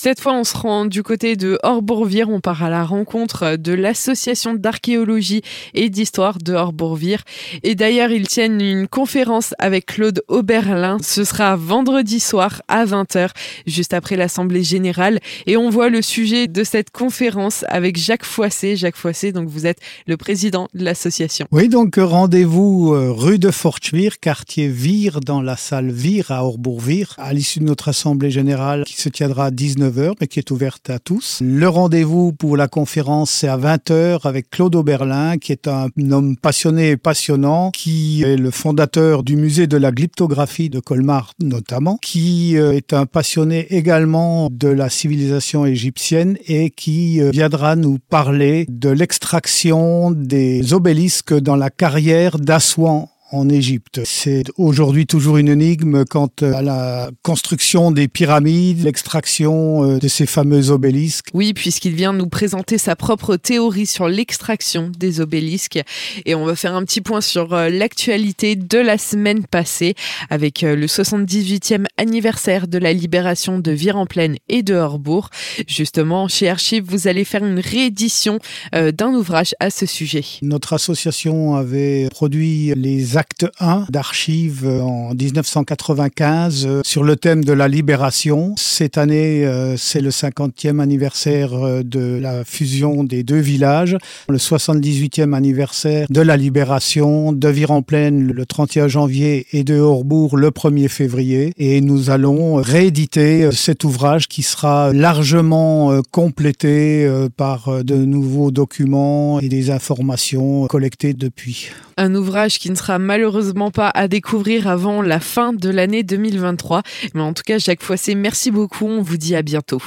Cette fois, on se rend du côté de Orbourvire. On part à la rencontre de l'association d'archéologie et d'histoire de Orbourvire. Et d'ailleurs, ils tiennent une conférence avec Claude Oberlin. Ce sera vendredi soir à 20h, juste après l'Assemblée Générale. Et on voit le sujet de cette conférence avec Jacques Foissé. Jacques Foissé, donc vous êtes le président de l'association. Oui, donc rendez-vous euh, rue de Forchevire, quartier Vire, dans la salle Vire à Orbourvire, à l'issue de notre Assemblée Générale qui se tiendra à 19 mais qui est ouverte à tous. Le rendez-vous pour la conférence, c'est à 20h avec Claude Oberlin, qui est un homme passionné et passionnant, qui est le fondateur du musée de la glyptographie de Colmar notamment, qui euh, est un passionné également de la civilisation égyptienne et qui euh, viendra nous parler de l'extraction des obélisques dans la carrière d'Assouan en Égypte. C'est aujourd'hui toujours une énigme quant à la construction des pyramides, l'extraction euh, de ces fameux obélisques. Oui, puisqu'il vient nous présenter sa propre théorie sur l'extraction des obélisques. Et on va faire un petit point sur euh, l'actualité de la semaine passée avec euh, le 78e anniversaire de la libération de Vire-en-Plaine et de Horbourg. Justement, chez Archive, vous allez faire une réédition d'un ouvrage à ce sujet. Notre association avait produit les acte 1 d'archives en 1995 euh, sur le thème de la libération. Cette année, euh, c'est le 50e anniversaire euh, de la fusion des deux villages, le 78e anniversaire de la libération de Vire-en-Plaine le 31 janvier et de Horbourg le 1er février. Et nous allons rééditer cet ouvrage qui sera largement complété par de nouveaux documents et des informations collectées depuis. Un ouvrage qui ne sera malheureusement pas à découvrir avant la fin de l'année 2023. Mais en tout cas, Jacques Foissé, merci beaucoup. On vous dit à bientôt.